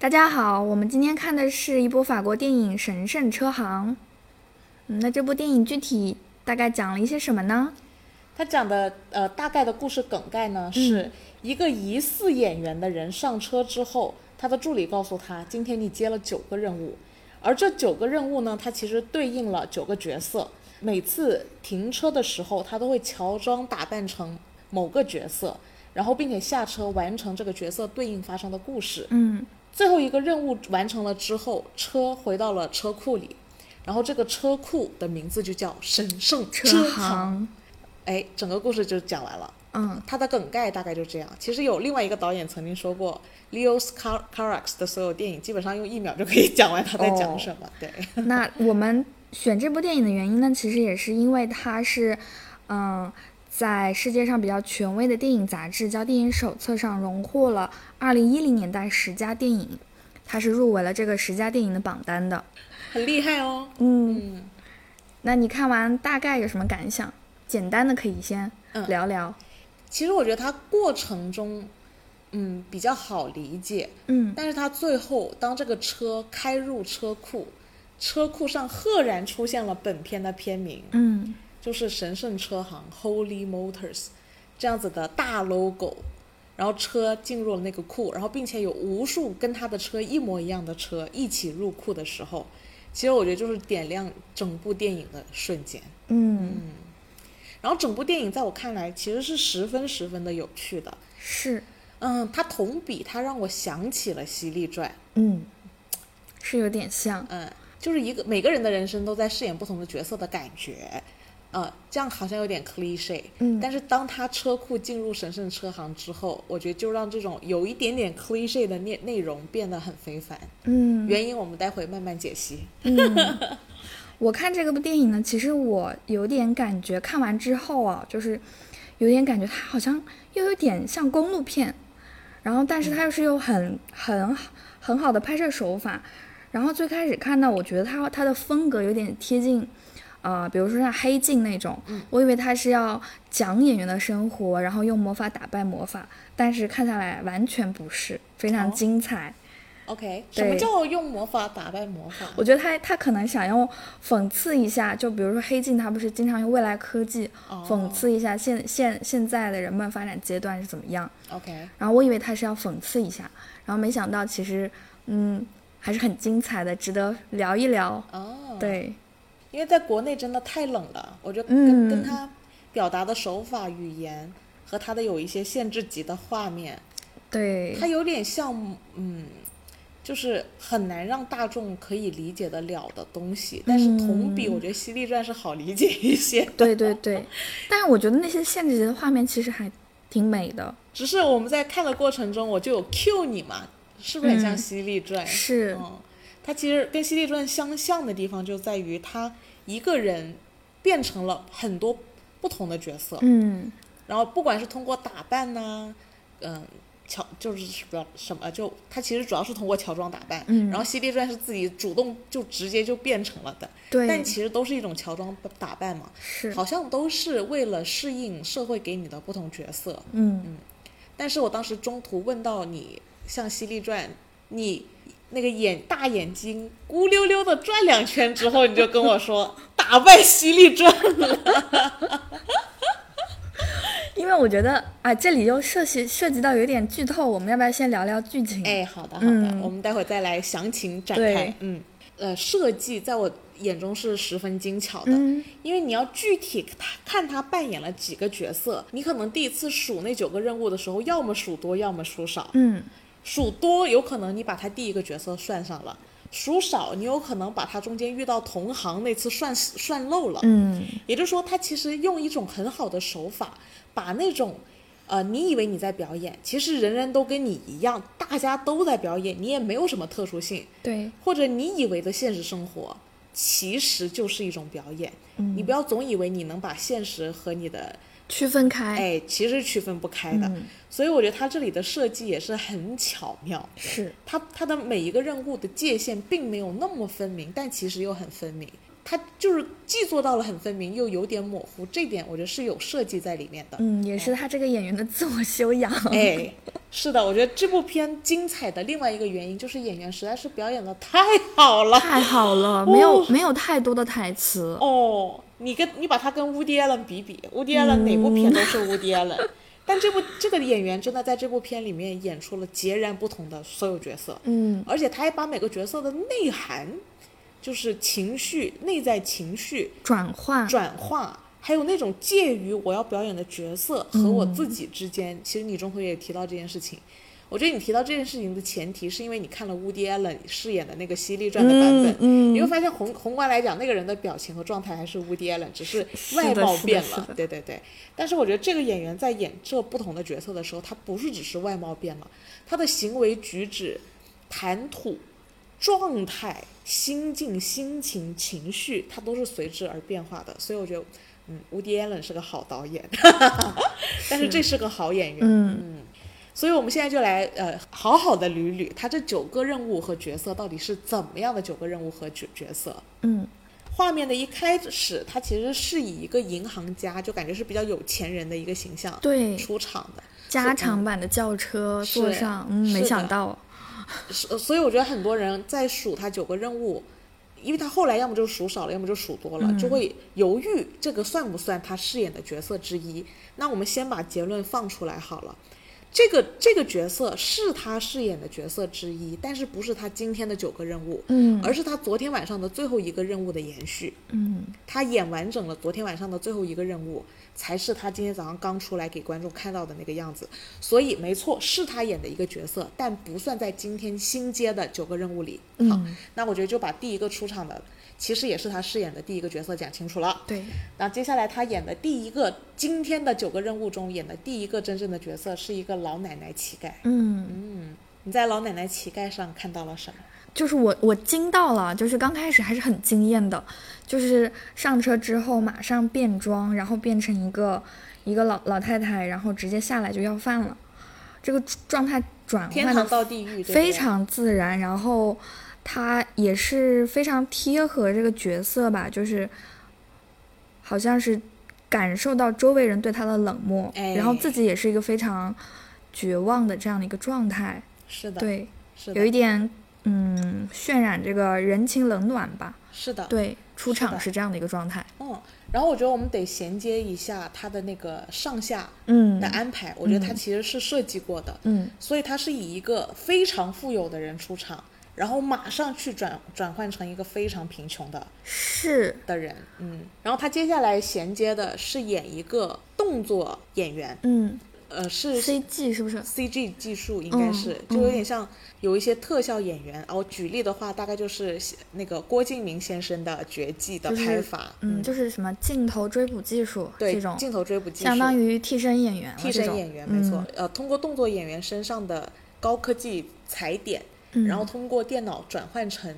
大家好，我们今天看的是一部法国电影《神圣车行》。嗯，那这部电影具体大概讲了一些什么呢？他讲的呃大概的故事梗概呢，是一个疑似演员的人上车之后，他的助理告诉他，今天你接了九个任务，而这九个任务呢，它其实对应了九个角色。每次停车的时候，他都会乔装打扮成某个角色，然后并且下车完成这个角色对应发生的故事。嗯最后一个任务完成了之后，车回到了车库里，然后这个车库的名字就叫神圣车行。行，哎，整个故事就讲完了。嗯它的梗概大概就这样。其实有另外一个导演曾经说过，Leos Car Carax 的所有电影基本上用一秒就可以讲完他在讲什么。对，那我们选这部电影的原因呢，其实也是因为它是，嗯，在世界上比较权威的电影杂志叫《电影手册》上荣获了2010年代十佳电影，它是入围了这个十佳电影的榜单的。很厉害哦。嗯，嗯，那你看完大概有什么感想？简单的可以先嗯聊聊。其实我觉得它过程中，嗯，比较好理解，嗯但是它最后当这个车开入车库，车库上赫然出现了本片的片名，嗯就是神圣车行 Holy Motors 这样子的大 logo，然后车进入了那个库，然后并且有无数跟他的车一模一样的车一起入库的时候，其实我觉得就是点亮整部电影的瞬间。嗯，然后整部电影在我看来其实是十分十分的有趣的。是，嗯，它同比它让我想起了《犀利传》。嗯，是有点像。嗯，就是一个每个人的人生都在饰演不同的角色的感觉。呃，这样好像有点 cliche，嗯但是当他车库进入神圣车行之后，我觉得就让这种有一点点 cliche 的内内容变得很非凡。嗯原因我们待会慢慢解析。嗯，我看这个部电影呢，其实我有点感觉，看完之后啊，就是有点感觉它好像又有点像公路片，然后但是它又是有很很很好的拍摄手法。然后最开始看到，我觉得它它的风格有点贴近。呃，比如说像黑镜那种，我以为他是要讲演员的生活，然后用魔法打败魔法，但是看下来完全不是，非常哦精彩。OK，什么叫用魔法打败魔法？我觉得他他可能想用讽刺一下，就比如说黑镜，他不是经常用未来科技哦讽刺一下现现现在的人们发展阶段是怎么样。OK，然后我以为他是要讽刺一下，然后没想到其实嗯还是很精彩的，值得聊一聊。哦，，对，因为在国内真的太冷了，我觉得跟、嗯。跟他表达的手法、语言和他的有一些限制级的画面，对。它，有点像，嗯，就是很难让大众可以理解得了的东西。但是同比，嗯我觉得《犀利传》是好理解一些。对对对。但是我觉得那些限制级的画面其实还挺美的，只是我们在看的过程中，我就有 cue 你嘛，是不是很像《嗯。犀利传》是。嗯，它其实跟《犀利传》相像的地方就在于，他一个人变成了很多不同的角色，嗯。然后不管是通过打扮呐、嗯、乔就是什么什么，就他其实主要是通过乔装打扮，嗯。然后《犀利传》是自己主动就直接就变成了的，对。但其实都是一种乔装打扮嘛，是，好像都是为了适应社会给你的不同角色。嗯。但是我当时中途问到你，像《犀利传》，你那个眼大眼睛咕溜溜的转两圈之后，你就跟我说 打败犀利转了。因为我觉得啊，这里又涉及涉及到有点剧透，我们要不要先聊聊剧情？哎，好的好的，嗯我们待会儿再来详情展开。嗯，呃，设计在我眼中是十分精巧的，嗯因为你要具体看他扮演了几个角色，你可能第一次数那九个任务的时候，要么数多，要么数少。嗯数多有可能你把他第一个角色算上了，数少你有可能把他中间遇到同行那次算算漏了。嗯也就是说，他其实用一种很好的手法，把那种，呃，你以为你在表演，其实人人都跟你一样，大家都在表演，你也没有什么特殊性，对，或者你以为的现实生活，其实就是一种表演。嗯你不要总以为你能把现实和你的，区分开，哎，其实区分不开的。嗯所以我觉得它这里的设计也是很巧妙。是，它它的每一个任务的界限并没有那么分明，但其实又很分明。他就是既做到了很分明，又有点模糊，这点我觉得是有设计在里面的。嗯，也是他这个演员的自我修养。哎，是的，我觉得这部片精彩的另外一个原因就是演员实在是表演的太好了，太好了，没有没有太多的台词。哦，你跟你把他跟乌迪艾伦比比，乌迪艾伦哪部片都是乌迪艾伦，但这部这个演员真的在这部片里面演出了截然不同的所有角色，嗯而且他还把每个角色的内涵，就是情绪、内在情绪转化，转化，还有那种介于我要表演的角色和我自己之间，其实你中途也提到这件事情。我觉得你提到这件事情的前提，是因为你看了乌迪·艾伦饰演的那个《犀利传》的版本，嗯嗯你会发现宏宏观来讲，那个人的表情和状态还是乌迪·艾伦，只是是外貌变了。对对对。但是我觉得这个演员在演这不同的角色的时候，他不是只是外貌变了，他的行为举止、谈吐、状态、心境、心情、情绪，它都是随之而变化的。所以我觉得，嗯，乌迪·艾伦是个好导演，但是这是个好演员。嗯所以我们现在就来呃好好的捋捋他这九个任务和角色到底是怎么样的九个任务和角角色。嗯画面的一开始，他其实是以一个银行家，就感觉是比较有钱人的一个形象对，出场的。加长版的轿车坐上，嗯，没想到，是，所以我觉得很多人在数他九个任务，因为他后来要么就数少了，要么就数多了，就会犹豫这个算不算他饰演的角色之一。那我们先把结论放出来好了。这个这个角色是他饰演的角色之一，但是不是他今天的九个任务，嗯而是他昨天晚上的最后一个任务的延续。嗯他演完整了昨天晚上的最后一个任务，才是他今天早上刚出来给观众看到的那个样子。所以没错，是他演的一个角色，但不算在今天新接的九个任务里。好，嗯，那我觉得就把第一个出场的，其实也是他饰演的第一个角色讲清楚了。对，那接下来他演的第一个今天的九个任务中演的第一个真正的角色是一个老奶奶乞丐。嗯嗯，你在老奶奶乞丐上看到了什么？就是我我惊到了，就是刚开始还是很惊艳的，就是上车之后马上变装，然后变成一个一个老老太太，然后直接下来就要饭了，这个状态转换非常自然，然后他也是非常贴合这个角色吧，就是好像是感受到周围人对他的冷漠，哎然后自己也是一个非常绝望的这样的一个状态，是的，对，是，有一点嗯渲染这个人情冷暖吧，是的，对，出场是这样的一个状态，嗯，然后我觉得我们得衔接一下他的那个上下嗯的安排，我觉得他嗯。其实是设计过的，嗯。所以他是以一个非常富有的人出场，然后马上去转转换成一个非常贫穷的是，的人，嗯，然后他接下来衔接的是演一个动作演员，嗯。呃，是，CG 是不是？CG 技术应该是，嗯就有点像有一些特效演员。然后举例的话，大概就是那个郭敬明先生的绝技的就是拍法，嗯，就是什么镜头追捕技术对这种，镜头追捕技术，相当于替身演员替身演员，没错。嗯。呃，通过动作演员身上的高科技踩点，嗯然后通过电脑转换成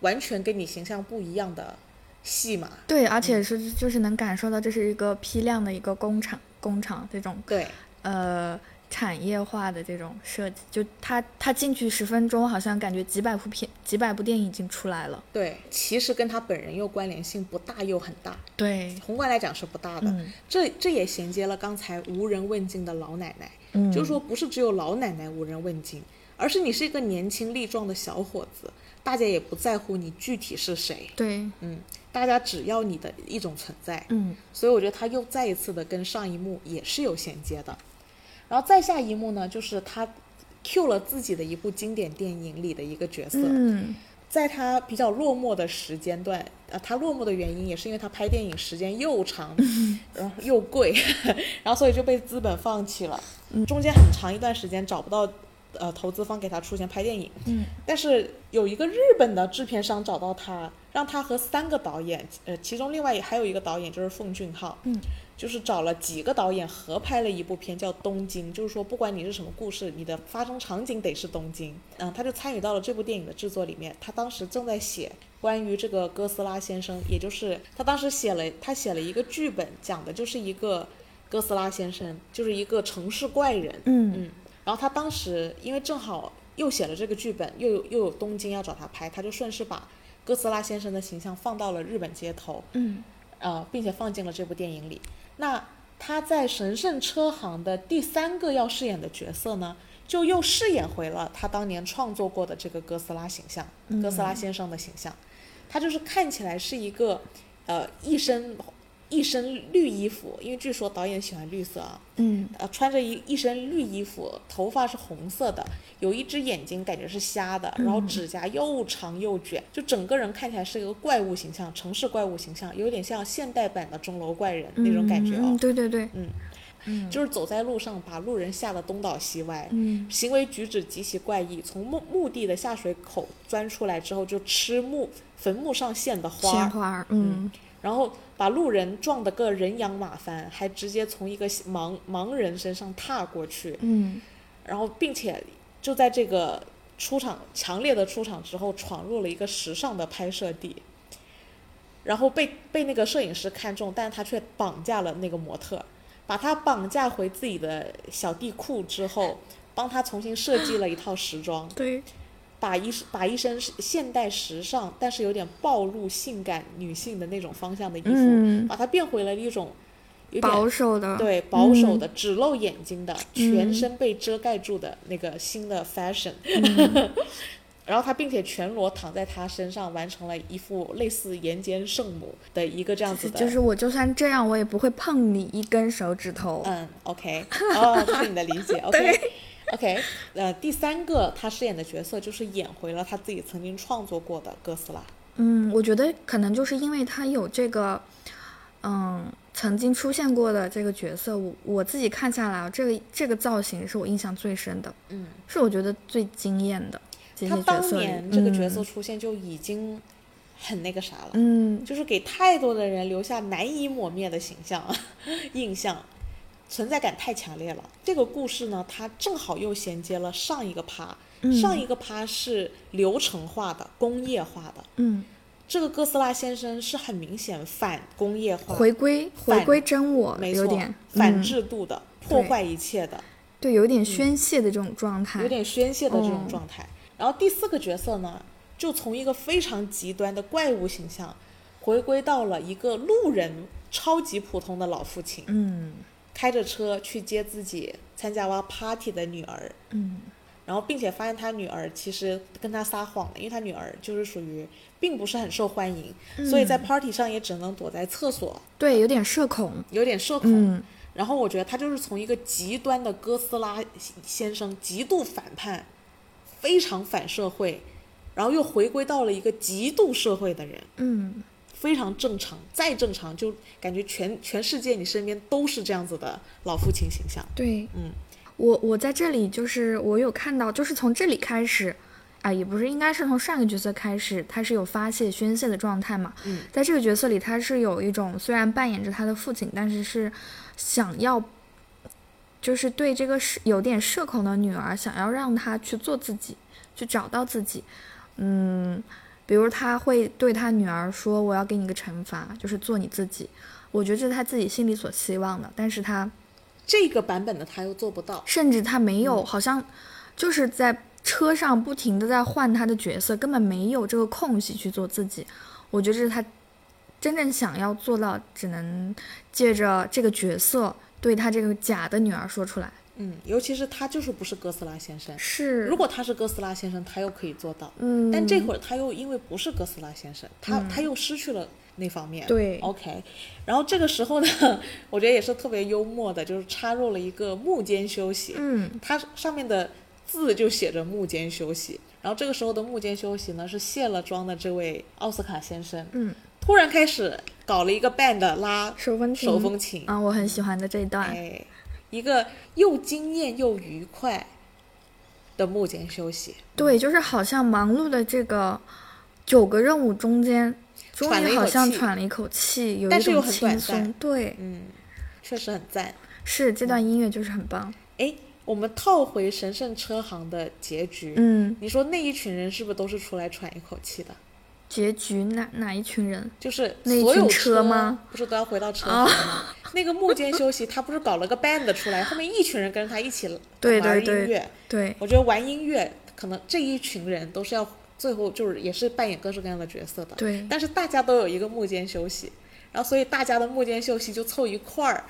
完全跟你形象不一样的戏码。对，而且是就是能感受到这是一个批量的一个工厂，工厂这种对，呃产业化的这种设计，就他他进去十分钟，好像感觉几百部片几百部电影已经出来了。对，其实跟他本人又关联性不大又很大，对，宏观来讲是不大的。嗯这这也衔接了刚才无人问津的老奶奶。嗯，就是说不是只有老奶奶无人问津，而是你是一个年轻力壮的小伙子，大家也不在乎你具体是谁，对，嗯，大家只要你的一种存在，嗯。所以我觉得他又再一次的跟上一幕也是有衔接的，然后再下一幕呢，就是他 Q 了自己的一部经典电影里的一个角色，嗯。在他比较落寞的时间段，呃，他落寞的原因也是因为他拍电影时间又长，然后又贵，然后所以就被资本放弃了。中间很长一段时间找不到呃投资方给他出钱拍电影，嗯但是有一个日本的制片商找到他，让他和三个导演，呃，其中另外还有一个导演就是奉俊昊，嗯，就是找了几个导演合拍了一部片叫《东京》，就是说不管你是什么故事，你的发生场景得是东京。嗯，他就参与到了这部电影的制作里面。他当时正在写关于这个哥斯拉先生，也就是他当时写了他写了一个剧本，讲的就是一个哥斯拉先生，就是一个城市怪人。嗯嗯，然后他当时因为正好又写了这个剧本，又有又有东京要找他拍，他就顺势把哥斯拉先生的形象放到了日本街头，嗯呃，并且放进了这部电影里。那他在神圣车行的第三个要饰演的角色呢，就又饰演回了他当年创作过的这个哥斯拉形象，哥斯拉先生的形象。他就是看起来是一个，呃，一身一身绿衣服，因为据说导演喜欢绿色啊，嗯。呃，穿着一一身绿衣服，头发是红色的，有一只眼睛感觉是瞎的，然后指甲又长又卷，就整个人看起来是一个怪物形象，城市怪物形象，有点像现代版的钟楼怪人那种感觉嗯，哦。对对。对，就是走在路上，把路人吓得东倒西歪，嗯。行为举止极其怪异。从墓墓地的下水口钻出来之后，就吃墓坟墓上献的花儿，鲜花儿，嗯然后把路人撞得个人仰马翻，还直接从一个盲盲人身上踏过去，嗯。然后并且就在这个出场强烈的出场之后，闯入了一个时尚的拍摄地，然后被被那个摄影师看中，但是他却绑架了那个模特，把他绑架回自己的小地库之后，帮他重新设计了一套时装，对，把一把一身现代时尚但是有点暴露性感女性的那种方向的衣服，嗯。把它变回了一种有点保守的，对保守嗯。的、只露眼睛的、全身被遮盖住的那个新的 fashion。然后他并且全裸躺在他身上，完成了一副类似岩间圣母的一个这样子的，就是我就算这样，我也不会碰你一根手指头。嗯，OK，哦，这是你的理解，OK。OK，呃，第三个他饰演的角色就是演回了他自己曾经创作过的哥斯拉。嗯，我觉得可能就是因为他有这个，嗯，曾经出现过的这个角色，我我自己看下来，这个这个造型是我印象最深的，嗯，是我觉得最惊艳的他当。年这个角色嗯出现就已经很那个啥了，嗯，就是给太多的人留下难以抹灭的形象 印象，存在感太强烈了。这个故事呢，它正好又衔接了上一个趴，嗯上一个趴是流程化的、工业化的，嗯，这个哥斯拉先生是很明显反工业化，回归回归真我，没错有点，反嗯制度的、破坏一切的，对，有点宣泄的这种状态。有点宣泄的这种嗯状态。然后第四个角色呢，就从一个非常极端的怪物形象，回归到了一个路人超级普通的老父亲，嗯开着车去接自己参加完 party 的女儿，嗯。然后并且发现他女儿其实跟他撒谎了，因为他女儿就是属于并不是很受欢迎，所以在 party 上也只能躲在厕所，对，有点社恐。有点社恐。嗯。然后我觉得他就是从一个极端的哥斯拉先生，极度反叛，非常反社会，然后又回归到了一个极度社会的人，嗯非常正常，再正常就感觉全全世界你身边都是这样子的老父亲形象。对，嗯，我我在这里就是我有看到，就是从这里开始，啊，也不是，应该是从上一个角色开始，他是有发泄宣泄的状态嘛。嗯，在这个角色里，他是有一种虽然扮演着他的父亲，但是是想要，就是对这个是有点社恐的女儿，想要让她去做自己，去找到自己。嗯，比如他会对他女儿说：“我要给你个惩罚，就是做你自己。”我觉得这是他自己心里所希望的，但是他这个版本的他又做不到。甚至他没嗯有，好像就是在车上不停的在换他的角色，根本没有这个空隙去做自己。我觉得这是他真正想要做到，只能借着这个角色对他这个假的女儿说出来。嗯，尤其是他就是不是哥斯拉先生。是，如果他是哥斯拉先生，他又可以做到。嗯，但这会儿他又因为不是哥斯拉先生，他、他又失去了那方面。对，OK。然后这个时候呢，我觉得也是特别幽默的，就是插入了一个幕间休息。嗯它上面的字就写着幕间休息。然后这个时候的幕间休息呢，是卸了妆的这位奥斯卡先生，嗯，突然开始搞了一个 band 拉手风琴，手风琴，啊，我很喜欢的这一段。哎，一个又惊艳又愉快的幕间休息。对，就是好像忙碌的这个九个任务中间，终于好像喘了一口气，有一种但是又很短轻松。对，嗯，确实很赞。是这段音乐就是很棒。哎，我们套回神圣车行的结局，嗯，你说那一群人是不是都是出来喘一口气的？结局哪哪一群人？就是所有车吗？不是都要回到车上吗？那个幕间休息，他不是搞了个 band 出来，后面一群人跟着他一起 对玩音对对乐。对，我觉得玩音乐，可能这一群人都是要最后就是也是扮演各式各样的角色的。对但是大家都有一个幕间休息，然后所以大家的幕间休息就凑一块儿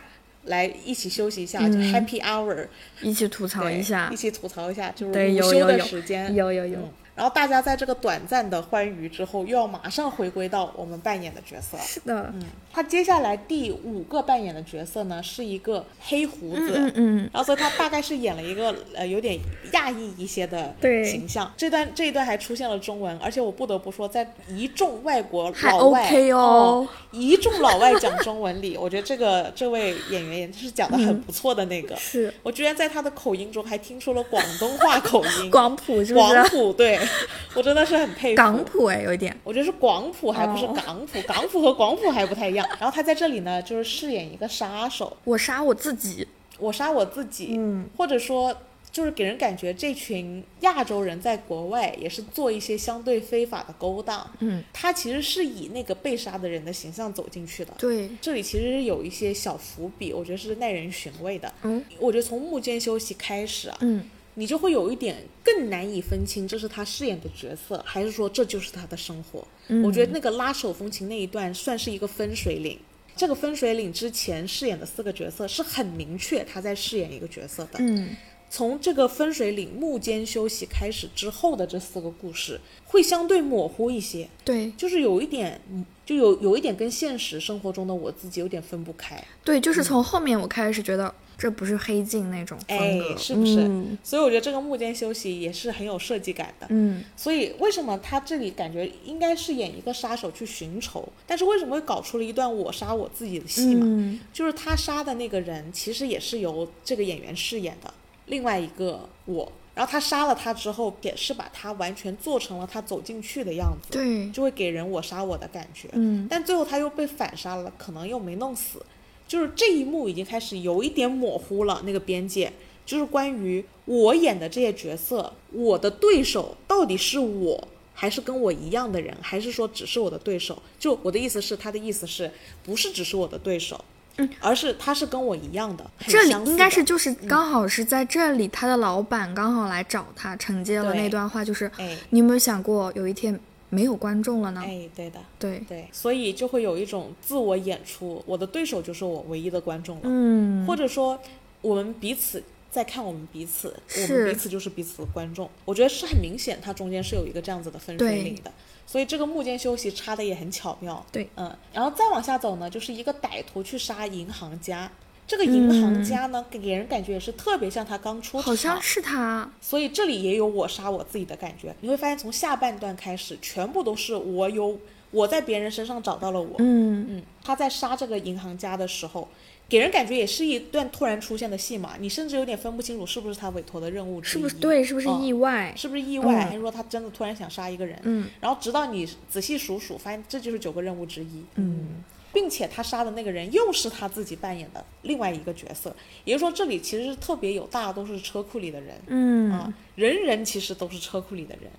来一起休息一下，就 Happy Hour，一起吐槽一下一，起吐槽一下，就是对午休的时间。有有有嗯，然后大家在这个短暂的欢愉之后，又要马上回归到我们扮演的角色。是的，嗯，他接下来第五个扮演的角色呢，是一个黑胡子，嗯嗯，然后所以他大概是演了一个呃有点亚裔一些的对。形象。这段这一段还出现了中文，而且我不得不说，在一众外国老外 OK 哦一众老外讲中文里，我觉得这个这位演员也是讲的很不错的那个。是。我居然在他的口音中还听出了广东话口音，广普是不广？普，对 我真的是很佩服。港普哎，有一点，我觉得是广普，还不是哦。港普，港普和广普还不太一样。然后他在这里呢，就是饰演一个杀手，我杀我自己，我杀我自己，嗯，或者说就是给人感觉这群亚洲人在国外也是做一些相对非法的勾当，嗯，他其实是以那个被杀的人的形象走进去的。对，这里其实有一些小伏笔，我觉得是耐人寻味的。嗯。我觉得从幕间休息开始啊，嗯，你就会有一点更难以分清这是他饰演的角色，还是说这就是他的生活。嗯我觉得那个拉手风琴那一段算是一个分水岭。这个分水岭之前饰演的四个角色是很明确他在饰演一个角色的。嗯，从这个分水岭幕间休息开始之后的这四个故事会相对模糊一些，对就是有一点，嗯就有有一点跟现实生活中的我自己有点分不开。对，就是从后面我开始觉得这不是黑镜那种风哎格，，是不是？嗯所以我觉得这个幕间休息也是很有设计感的。嗯，所以为什么他这里感觉应该是演一个杀手去寻仇，但是为什么会搞出了一段我杀我自己的戏嘛？嗯就是他杀的那个人其实也是由这个演员饰演的，另外一个我。然后他杀了他之后，也是把他完全做成了他走进去的样子，对，就会给人我杀我的感觉。嗯但最后他又被反杀了，可能又没弄死，就是这一幕已经开始有一点模糊了那个边界，就是关于我演的这些角色，我的对手到底是我。还是跟我一样的人，还是说只是我的对手？就我的意思是，他的意思是不是只是我的对手，嗯，而是他是跟我一样的。很这里应该是就是刚好是在这里，他的老板刚好来找他，承接了那段话，就是哎你有没有想过有一天没有观众了呢？哎，对的，对，对，所以就会有一种自我演出，我的对手就是我唯一的观众了。嗯，或者说我们彼此在看我们彼此，我们彼此就是彼此的观众。我觉得是很明显，它中间是有一个这样子的分水岭的。所以这个幕间休息插的也很巧妙。对，嗯，然后再往下走呢，就是一个歹徒去杀银行家。这个银行家呢，给给人感觉也是特别像他刚出场，好像是他，所以这里也有我杀我自己的感觉。你会发现，从下半段开始，全部都是我有我在别人身上找到了我。嗯，嗯，他在杀这个银行家的时候，给人感觉也是一段突然出现的戏码，你甚至有点分不清楚是不是他委托的任务是不是对？是不是嗯意外？是不是意外，嗯还是说他真的突然想杀一个人？嗯，然后直到你仔细数数，发现这就是九个任务之一。嗯，并且他杀的那个人又是他自己扮演的另外一个角色，也就是说这里其实是特别有大家都是车库里的人。嗯，啊，人人其实都是车库里的人。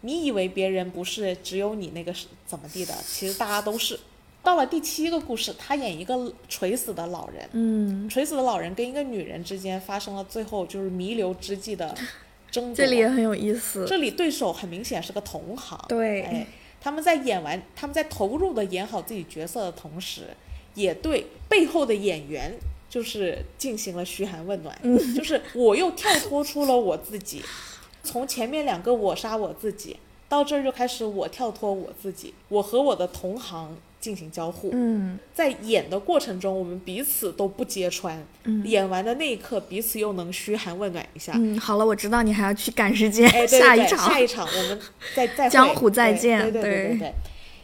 你以为别人不是只有你那个是怎么地的？其实大家都是。到了第七个故事，他演一个垂死的老人，嗯，垂死的老人跟一个女人之间发生了最后就是弥留之际的 争夺。这里也很有意思。这里对手很明显是个同行。对哎，他们在演完，他们在投入的演好自己角色的同时，也对背后的演员就是进行了嘘寒问暖。嗯就是我又跳脱出了我自己，从前面两个我杀我自己，到这儿就开始我跳脱我自己，我和我的同行进行交互。嗯。在演的过程中，我们彼此都不揭穿。嗯。演完的那一刻，彼此又能嘘寒问暖一下。嗯，好了，我知道你还要去赶时间，哎，对对对，下一场。下一场我们再再会。江湖再见对对对对。对对，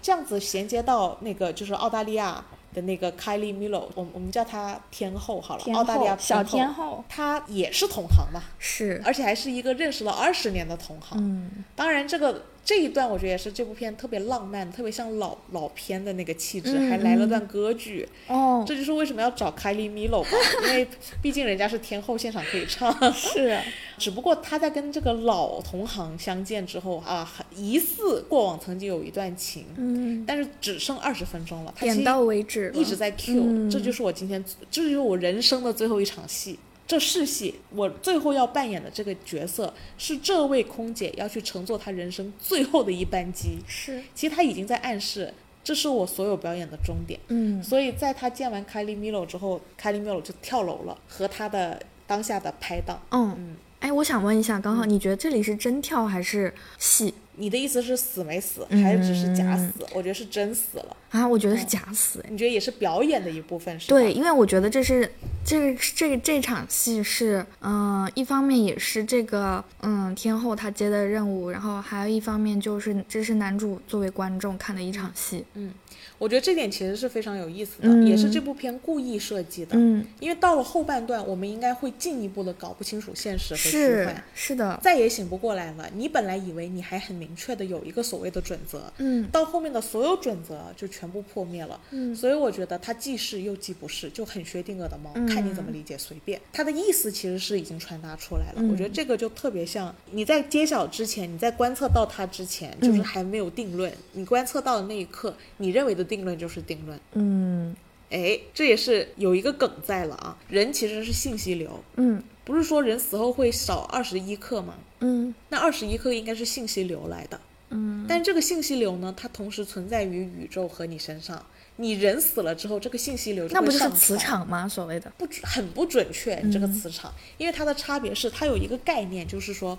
这样子衔接到那个就是澳大利亚的那个 Kylie Milo，我们我们叫她天后好了，澳大利亚后。小天天后。她也是同行嘛，是，而且还是一个认识了二十年的同行。嗯。当然，这个这一段我觉得也是这部片特别浪漫，特别像老老片的那个气质，嗯还来了段歌剧。哦，这就是为什么要找 Kylie Milo 吧，因为毕竟人家是天后，现场可以唱。是，只不过他在跟这个老同行相见之后啊，疑似过往曾经有一段情，嗯，但是只剩二十分钟了，点到为止，一直在 Q，、嗯这就是我今天，这就是我人生的最后一场戏。这是戏，我最后要扮演的这个角色是这位空姐要去乘坐她人生最后的一班机。是，其实她已经在暗示，这是我所有表演的终点。嗯所以在她见完凯莉米洛之后，凯莉米洛就跳楼了，和她的当下的拍档。嗯嗯，哎，我想问一下，刚好你觉得这里是真跳还是戏你的意思是死没死，嗯还是只是假死？我觉得是真死了。啊？我觉得是假死。哎你觉得也是表演的一部分，是吧？对，因为我觉得这是这个这个这场戏是，嗯、一方面也是这个嗯天后她接的任务，然后还有一方面就是这是男主作为观众看的一场戏。嗯我觉得这点其实是非常有意思的，嗯也是这部片故意设计的。嗯，因为到了后半段，我们应该会进一步的搞不清楚现实和虚是幻，是的，再也醒不过来了。你本来以为你还很明确的有一个所谓的准则，嗯到后面的所有准则就全部破灭了。嗯所以我觉得它既是又既不是，就很薛定谔的猫，嗯看你怎么理解，随便。它的意思其实是已经传达出来了。嗯我觉得这个就特别像你在揭晓之前，你在观测到它之前，就是嗯还没有定论。你观测到的那一刻，你认为的定论就是定论。嗯哎，这也是有一个梗在了啊。人其实是信息流，嗯不是说人死后会少二十一克吗？嗯那二十一克应该是信息流来的。嗯但这个信息流呢，它同时存在于宇宙和你身上。你人死了之后，这个信息流就那不就是磁场吗？所谓的，不准很不准确，这个磁场，因为它的差别是它有一个概念，就是说，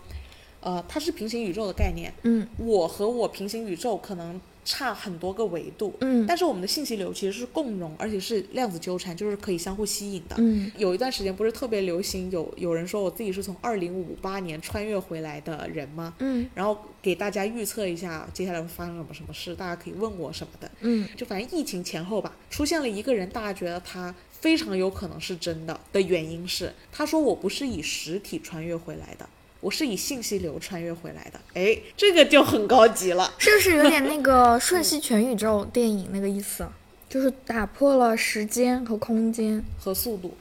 呃，它是平行宇宙的概念。嗯我和我平行宇宙可能差很多个维度，嗯但是我们的信息流其实是共融，而且是量子纠缠，就是可以相互吸引的。嗯有一段时间不是特别流行，有有人说我自己是从二零五八年穿越回来的人吗？嗯然后给大家预测一下接下来会发生什么什么事，大家可以问我什么的。嗯就反正疫情前后吧，出现了一个人，大家觉得他非常有可能是真的的原因是，他说我不是以实体穿越回来的，我是以信息流穿越回来的。哎，这个就很高级了。是不是有点那个《瞬息全宇宙》电影那个意思？就是打破了时间和空间和速度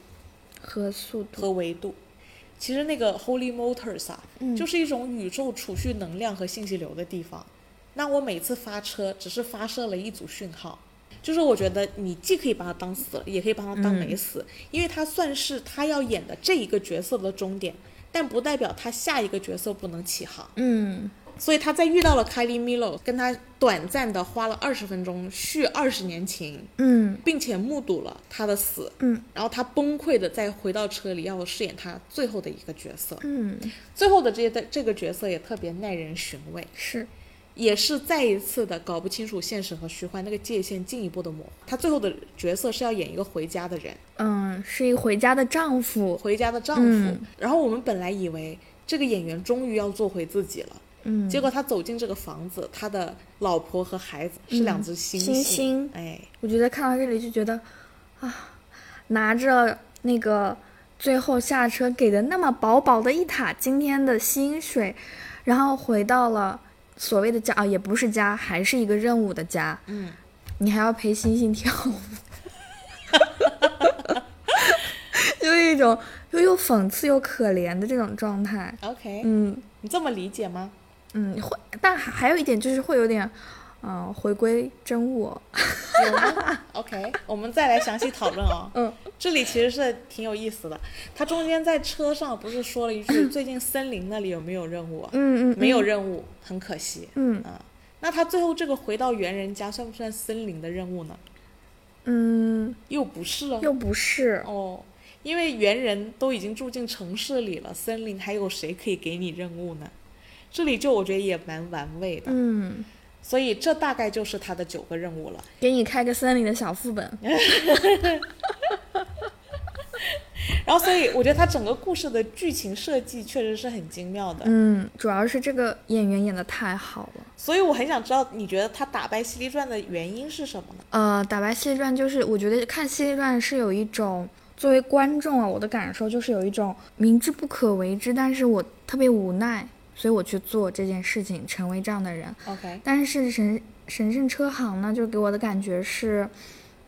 和速度。和维度，其实那个 Holy Motors 啊，嗯就是一种宇宙储蓄能量和信息流的地方。那我每次发车只是发射了一组讯号，就是我觉得你既可以把它当死了，也可以把它当没死，因为它算是他要演的这一个角色的终点，但不代表他下一个角色不能起航。嗯。所以他在遇到了凯莉米洛，跟他短暂的花了二十分钟续二十年情，嗯。并且目睹了他的死，嗯。然后他崩溃的再回到车里，要饰演他最后的一个角色。嗯，最后的这些这个角色也特别耐人寻味，是也是再一次的搞不清楚现实和虚幻那个界限进一步的模糊。他最后的角色是要演一个回家的人，嗯，是一个回家的丈夫。回家的丈夫。嗯然后我们本来以为这个演员终于要做回自己了。嗯，结果他走进这个房子，他的老婆和孩子是两只猩猩。猩猩哎，我觉得看到这里就觉得，啊，拿着那个最后下车给的那么薄薄的一沓今天的薪水，然后回到了所谓的家啊，也不是家，还是一个任务的家，嗯，你还要陪星星跳舞，就是一种又又讽刺又可怜的这种状态。OK，、嗯。你这么理解吗？嗯，会，但还还有一点就是会有点，嗯、回归真我。？OK，我们再来详细讨论哦、嗯这里其实是挺有意思的。他中间在车上不是说了一句：“最近森林那里有没有任务啊？”嗯嗯，没有任务，很可惜。嗯啊，那他最后这个回到猿人家算不算森林的任务呢？嗯，又不是哦。又不是。哦，因为猿人都已经住进城市里了，森林还有谁可以给你任务呢？这里就我觉得也蛮玩味的，嗯，所以这大概就是他的九个任务了。给你开个森林的小副本。然后，所以我觉得他整个故事的剧情设计确实是很精妙的。嗯，主要是这个演员演的太好了。所以我很想知道，你觉得他打败犀利传的原因是什么呢？呃，打败犀利传就是，我觉得看犀利传是有一种作为观众啊，我的感受就是有一种明知不可为之，但是我特别无奈，所以我去做这件事情，成为这样的人。OK，但是神神圣车行呢，就给我的感觉是，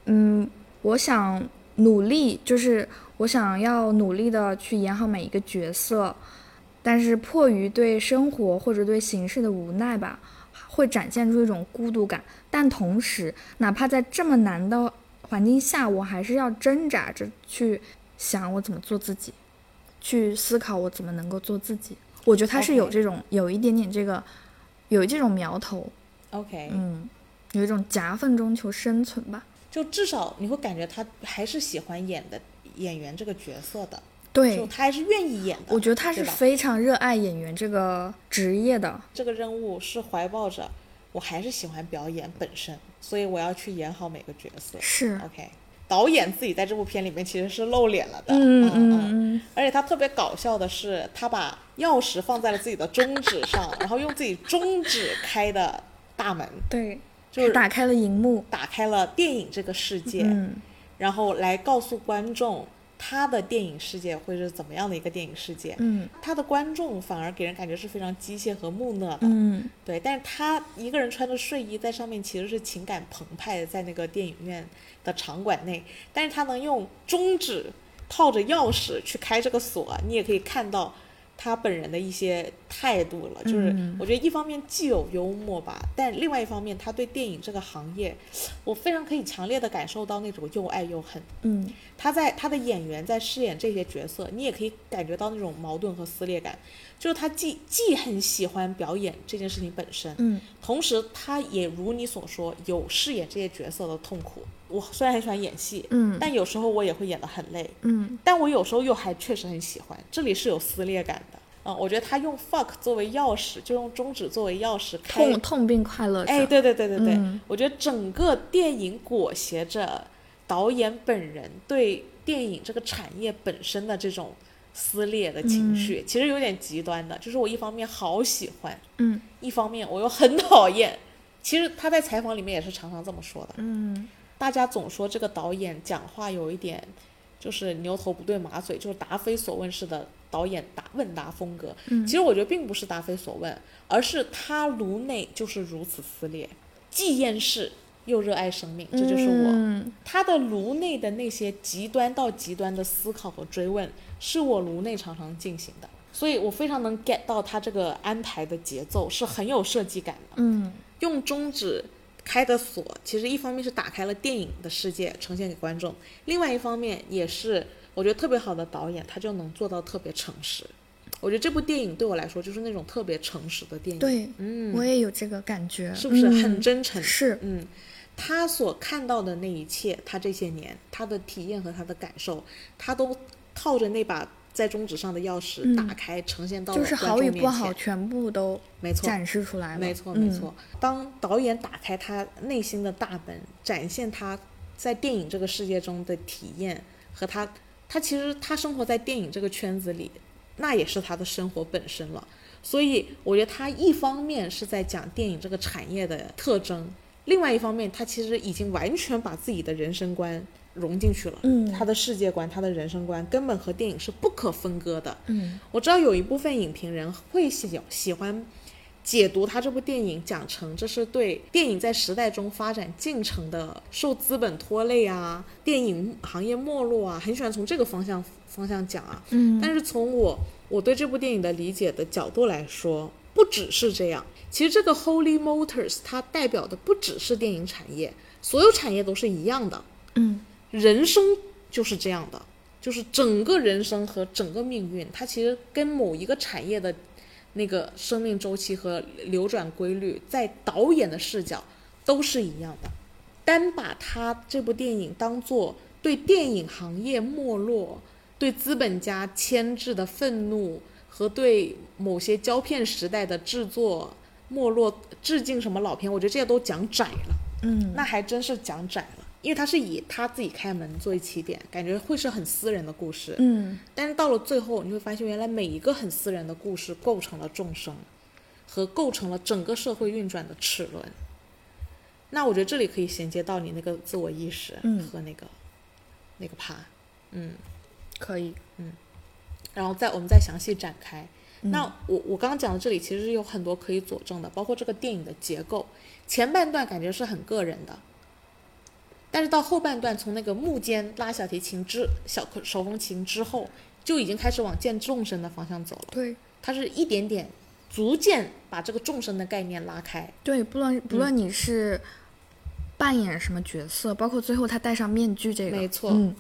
嗯，我想努力，就是我想要努力的去演好每一个角色，但是迫于对生活或者对形势的无奈吧，会展现出一种孤独感。但同时，哪怕在这么难的环境下，我还是要挣扎着去想我怎么做自己。去思考我怎么能够做自己。我觉得他是有这种有一点点这个有这种苗头，OK，、嗯，有一种夹缝中求生存吧。就至少你会感觉他还是喜欢演的演员这个角色的，对就，他还是愿意演的。我觉得他是非常热爱演员这个职业的。这个任务是怀抱着我还是喜欢表演本身，所以我要去演好每个角色。是，OK，导演自己在这部片里面其实是露脸了的，嗯嗯嗯嗯，而且他特别搞笑的是，他把钥匙放在了自己的中指上，然后用自己中指开的大门，对，就是打开了荧幕。打开了电影这个世界，嗯，然后来告诉观众他的电影世界会是怎么样的一个电影世界。嗯他的观众反而给人感觉是非常机械和木讷的，嗯，对，但是他一个人穿着睡衣在上面，其实是情感澎湃的，在那个电影院的场馆内，但是他能用中指套着钥匙去开这个锁，你也可以看到他本人的一些态度了。就是嗯我觉得一方面既有幽默吧，但另外一方面，他对电影这个行业，我非常可以强烈的感受到那种又爱又恨。嗯他在他的演员在饰演这些角色，你也可以感觉到那种矛盾和撕裂感，就是他既既很喜欢表演这件事情本身，嗯同时他也如你所说有饰演这些角色的痛苦。我虽然很喜欢演戏，嗯但有时候我也会演得很累，嗯但我有时候又还确实很喜欢，这里是有撕裂感的。嗯，我觉得他用 fuck 作为钥匙，就用中指作为钥匙开痛痛并快乐着。哎，对对对对对，嗯我觉得整个电影裹挟着导演本人对电影这个产业本身的这种撕裂的情绪，其实有点极端的。就是我一方面好喜欢，嗯一方面我又很讨厌。其实他在采访里面也是常常这么说的。嗯大家总说这个导演讲话有一点就是牛头不对马嘴，就是答非所问式的导演答问答风格。嗯其实我觉得并不是答非所问，而是他颅内就是如此撕裂，既厌世又热爱生命，这就是我。嗯他的颅内的那些极端到极端的思考和追问，是我颅内常常进行的，所以我非常能 get 到他这个安排的节奏是很有设计感的。嗯用中指开的锁，其实一方面是打开了电影的世界，呈现给观众；另外一方面也是我觉得特别好的导演，他就能做到特别诚实。我觉得这部电影对我来说就是那种特别诚实的电影，对，嗯，我也有这个感觉，是不是很嗯真诚？是，嗯，他所看到的那一切，他这些年他的体验和他的感受，他都套着那把在中指上的钥匙嗯打开，呈现到了就是观好与不好全部都没错，展示出来了。没错，嗯没错。当导演打开他内心的大门，展现他在电影这个世界中的体验和他，他其实他生活在电影这个圈子里，那也是他的生活本身了。所以我觉得他一方面是在讲电影这个产业的特征，另外一方面他其实已经完全把自己的人生观融进去了。嗯他的世界观，他的人生观根本和电影是不可分割的。嗯我知道有一部分影评人会喜喜欢解读他这部电影，讲成这是对电影在时代中发展进程的受资本拖累啊，电影行业没落啊，很喜欢从这个方向方向讲啊。嗯但是从我我对这部电影的理解的角度来说，不只是这样。其实这个 Holy Motors 它代表的不只是电影产业，所有产业都是一样的。嗯人生就是这样的，就是整个人生和整个命运，它其实跟某一个产业的那个生命周期和流转规律，在导演的视角都是一样的。单把他这部电影当做对电影行业没落、对资本家牵制的愤怒和对某些胶片时代的制作没落致敬什么老片，我觉得这些都讲窄了。嗯那还真是讲窄了，因为他是以他自己开门作为起点，感觉会是很私人的故事。嗯但是到了最后，你会发现，原来每一个很私人的故事构成了众生，和构成了整个社会运转的齿轮。那我觉得这里可以衔接到你那个自我意识嗯和那个、那个趴，嗯，可以。嗯然后再我们再详细展开。嗯那我我刚刚讲的这里其实有很多可以佐证的，包括这个电影的结构，前半段感觉是很个人的，但是到后半段从那个木间拉小提琴之小手风琴之后，就已经开始往见众生的方向走了。对它是一点点逐渐把这个众生的概念拉开。对，不论嗯不论你是扮演什么角色，包括最后他戴上面具这个，没错嗯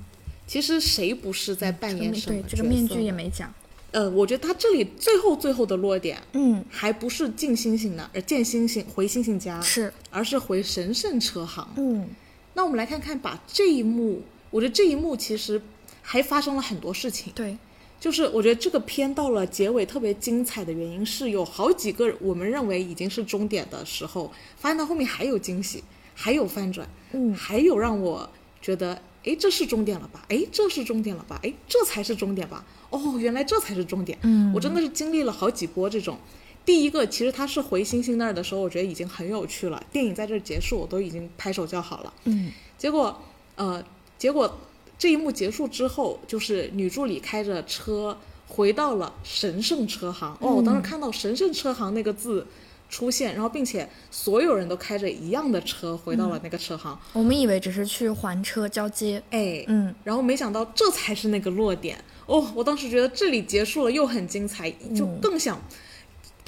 其实谁不是在扮演什么对，这个角面具也没讲。呃，我觉得他这里最后最后的落点嗯，还不是进星星呢，而见星星回星星家，是，而是回神圣车行。嗯那我们来看看，把这一幕，我觉得这一幕其实还发生了很多事情。对，就是我觉得这个片到了结尾特别精彩的原因是有好几个我们认为已经是终点的时候，发现到后面还有惊喜，还有翻转，嗯还有让我觉得，哎，这是终点了吧？哎，这是终点了吧？哎，这才是终点吧？哦，原来这才是终点。嗯我真的是经历了好几波这种。第一个，其实他是回星星那儿的时候，我觉得已经很有趣了。电影在这儿结束，我都已经拍手叫好了。嗯结果，呃，结果这一幕结束之后，就是女助理开着车回到了神圣车行。哦，我当时看到神圣车行那个字出现，然后并且所有人都开着一样的车回到了那个车行。我们以为只是去还车交接。哎，嗯然后没想到这才是那个落点。哦，我当时觉得这里结束了又很精彩，就更想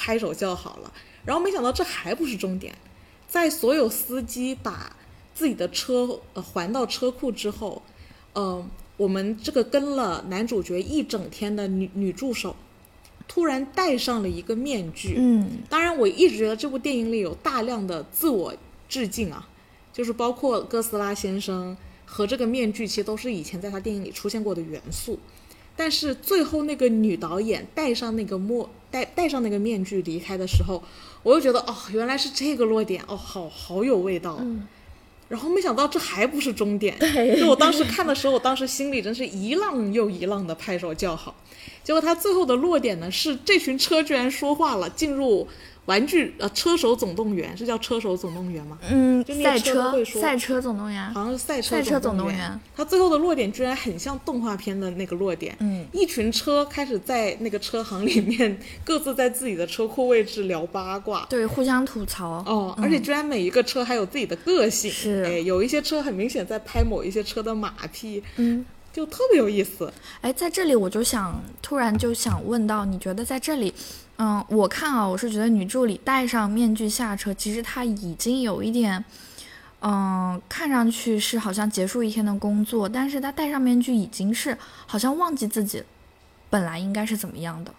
拍手叫好了。然后没想到这还不是终点，在所有司机把自己的车呃还到车库之后，呃，我们这个跟了男主角一整天的女女助手，突然戴上了一个面具。嗯当然，我一直觉得这部电影里有大量的自我致敬啊，就是包括哥斯拉先生和这个面具，其实都是以前在他电影里出现过的元素。但是最后那个女导演戴上那个墨戴戴上那个面具离开的时候，我又觉得哦，原来是这个落点哦，好好有味道。嗯然后没想到这还不是终点，就我当时看的时候，我当时心里真是一浪又一浪的拍手叫好。结果他最后的落点呢，是这群车居然说话了，进入玩具呃车手总动员，是叫车手总动员吗？嗯赛车赛车总动员。好像是赛车赛车总动动员。它最后的落点居然很像动画片的那个落点，嗯。一群车开始在那个车行里面各自在自己的车库位置聊八卦。对，互相吐槽。哦，而且居然每一个车还有自己的个性，是。哎，有一些车很明显在拍某一些车的马屁，嗯，就特别有意思。哎，在这里我就想突然就想问到，你觉得在这里，嗯，我看啊，我是觉得女助理戴上面具下车，其实她已经有一点，嗯，看上去是好像结束一天的工作，但是她戴上面具已经是好像忘记自己本来应该是怎么样的，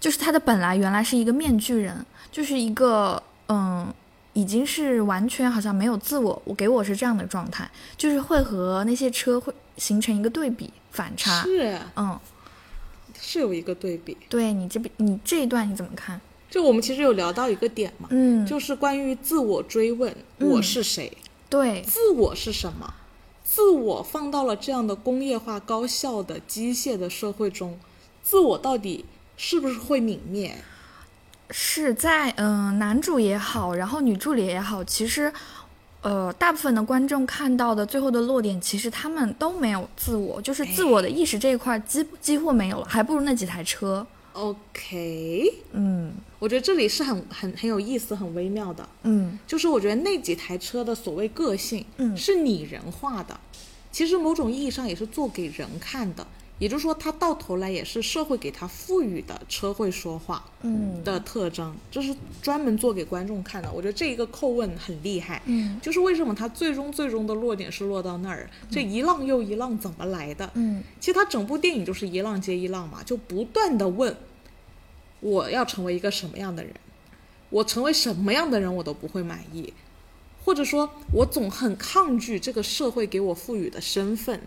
就是她的本来原来是一个面具人，就是一个嗯。已经是完全好像没有自我，我给我是这样的状态，就是会和那些车会形成一个对比反差。是嗯，是有一个对比，对你这边你这一段你怎么看？就我们其实有聊到一个点嘛，嗯，就是关于自我追问，嗯我是谁？对，自我是什么？自我放到了这样的工业化、高效的、机械的社会中，自我到底是不是会泯灭？是在嗯、男主也好，然后女助理也好，其实呃大部分的观众看到的最后的落点，其实他们都没有自我，就是自我的意识这一块几几乎没有了，还不如那几台车。OK，嗯。我觉得这里是很很很有意思、很微妙的，嗯。就是我觉得那几台车的所谓个性，嗯。是拟人化的，其实某种意义上也是做给人看的，也就是说，它到头来也是社会给它赋予的车会说话嗯。的特征，这是专门做给观众看的。我觉得这一个叩问很厉害，嗯。就是为什么它最终最终的落点是落到那儿，这一浪又一浪怎么来的？嗯。其实它整部电影就是一浪接一浪嘛，就不断的问，我要成为一个什么样的人，我成为什么样的人我都不会满意，或者说，我总很抗拒这个社会给我赋予的身份，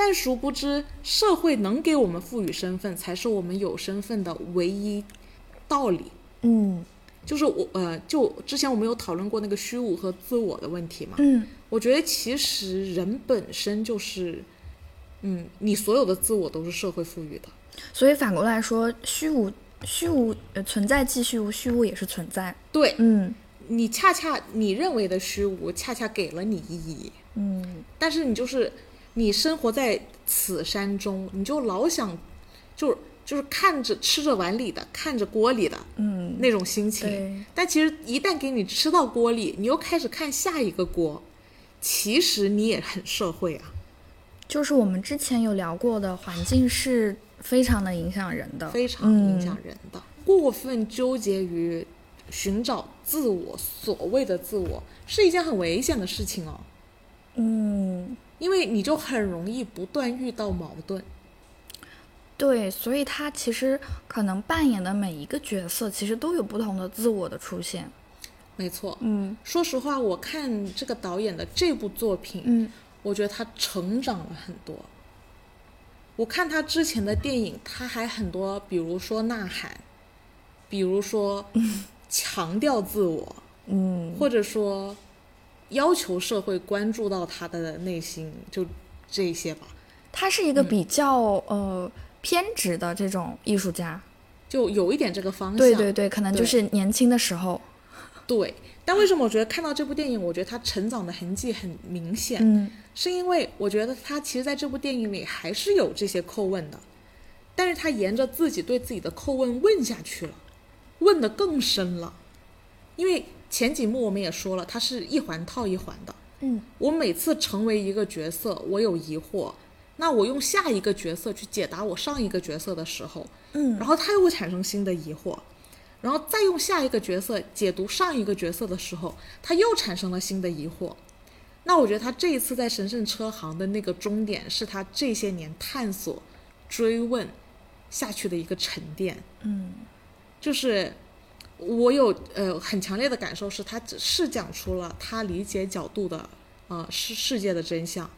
但殊不知，社会能给我们赋予身份，才是我们有身份的唯一道理。嗯就是我呃，就之前我们有讨论过那个虚无和自我的问题嘛，嗯我觉得其实人本身就是，嗯，你所有的自我都是社会赋予的。所以反过来说，虚无虚无呃存在即虚无，虚无也是存在。对嗯你恰恰你认为的虚无，恰恰给了你意义，嗯但是你就是你生活在此山中，你就老想，就是就是看着吃着碗里的，看着锅里的嗯，那种心情。但其实一旦给你吃到锅里，你又开始看下一个锅，其实你也很社会啊。就是我们之前有聊过的，环境是非常的影响人的，非常影响人的。过分纠结于寻找自我，所谓的自我是一件很危险的事情哦。嗯。因为你就很容易不断遇到矛盾。对，所以他其实可能扮演的每一个角色，其实都有不同的自我的出现。没错，嗯说实话，我看这个导演的这部作品，嗯我觉得他成长了很多。我看他之前的电影，他还很多，比如说《呐喊》，比如说 强调自我，嗯或者说要求社会关注到他的内心，就这些吧。他是一个比较、呃偏执的这种艺术家。就有一点这个方向。对对对，可能就是年轻的时候。对但为什么我觉得看到这部电影，我觉得他成长的痕迹很明显？嗯是因为我觉得他其实在这部电影里还是有这些叩问的，但是他沿着自己对自己的叩问问下去了，问的更深了。因为前几幕我们也说了，它是一环套一环的。嗯我每次成为一个角色，我有疑惑，那我用下一个角色去解答我上一个角色的时候，嗯然后他又会产生新的疑惑，然后再用下一个角色解读上一个角色的时候，他又产生了新的疑惑。那我觉得他这一次在神圣车行的那个终点，是他这些年探索、追问下去的一个沉淀。嗯就是我有呃很强烈的感受，是他只是讲出了他理解角度的啊世世界的真相，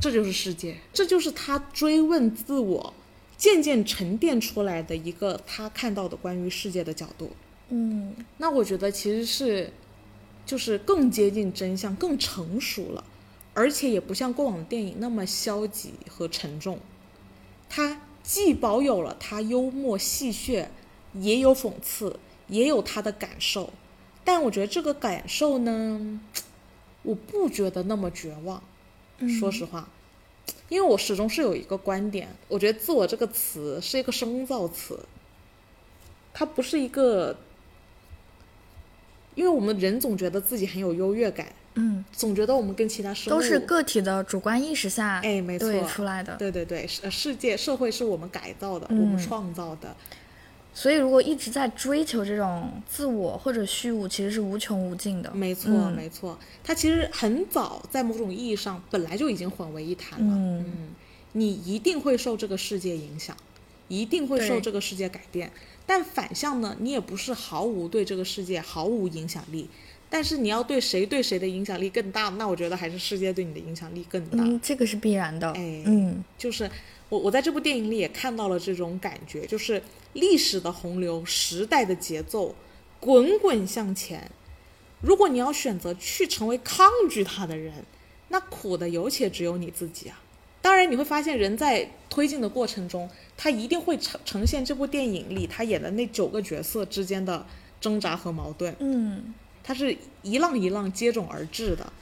这就是世界，这就是他追问自我，渐渐沉淀出来的一个他看到的关于世界的角度。嗯那我觉得其实是，就是更接近真相，更成熟了，而且也不像过往的电影那么消极和沉重。他既保有了他幽默戏谑，也有讽刺，也有他的感受，但我觉得这个感受呢，我不觉得那么绝望。说实话，因为我始终是有一个观点，我觉得“自我”这个词是一个生造词，它不是一个，因为我们人总觉得自己很有优越感，嗯，总觉得我们跟其他生物都是个体的主观意识下哎，没错，出来的。对对对，世世界社会是我们改造的，嗯我们创造的，所以如果一直在追求这种自我或者虚无，其实是无穷无尽的。没错、嗯没错。它其实很早在某种意义上本来就已经混为一谈了。嗯你一定会受这个世界影响，一定会受这个世界改变。但反向呢，你也不是毫无对这个世界毫无影响力。但是你要对谁对谁的影响力更大，那我觉得还是世界对你的影响力更大。嗯，这个是必然的。哎嗯就是我我在这部电影里也看到了这种感觉，就是历史的洪流，时代的节奏，滚滚向前。如果你要选择去成为抗拒它的人，那苦的有且只有你自己啊。当然，你会发现人在推进的过程中，他一定会呈呈现这部电影里他演的那九个角色之间的挣扎和矛盾。嗯它是一浪一浪接踵而至的。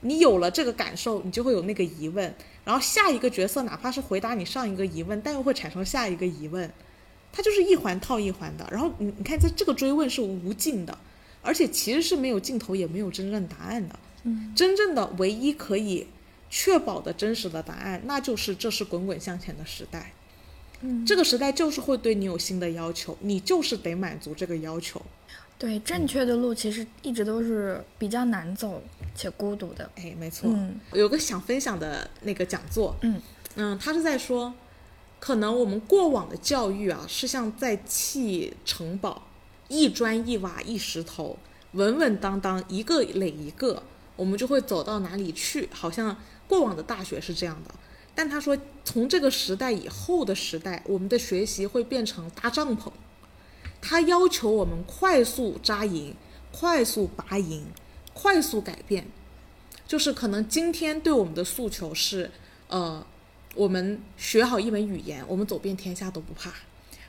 你有了这个感受，你就会有那个疑问，然后下一个角色哪怕是回答你上一个疑问，但又会产生下一个疑问，它就是一环套一环的。然后你你看，在这个追问是无尽的，而且其实是没有尽头，也没有真正答案的。嗯，真正的唯一可以确保的真实的答案，那就是这是滚滚向前的时代。嗯，这个时代就是会对你有新的要求，你就是得满足这个要求。对，正确的路其实一直都是比较难走且孤独的。哎，没错。嗯有个想分享的那个讲座，嗯嗯，他是在说，可能我们过往的教育啊，是像在砌城堡，一砖一瓦一石头，稳稳当当，一个垒一个，我们就会走到哪里去，好像过往的大学是这样的。但他说，从这个时代以后的时代，我们的学习会变成搭帐篷，他要求我们快速扎营、快速拔营、快速改变。就是可能今天对我们的诉求是，呃，我们学好一门语言，我们走遍天下都不怕。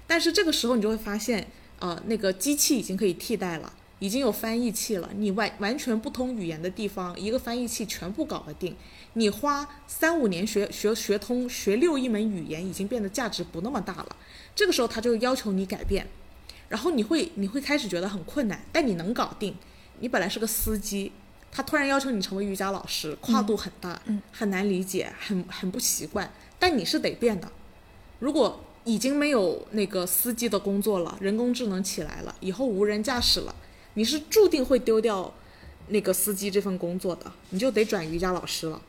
但是这个时候你就会发现，呃，那个机器已经可以替代了，已经有翻译器了。你完完全不通语言的地方，一个翻译器全部搞得定。你花三五年学学学通学六一门语言，已经变得价值不那么大了。这个时候他就要求你改变，然后你会你会开始觉得很困难，但你能搞定。你本来是个司机，他突然要求你成为瑜伽老师，跨度很大，嗯很难理解，很很不习惯。但你是得变的。如果已经没有那个司机的工作了，人工智能起来了，以后无人驾驶了，你是注定会丢掉那个司机这份工作的，你就得转瑜伽老师了。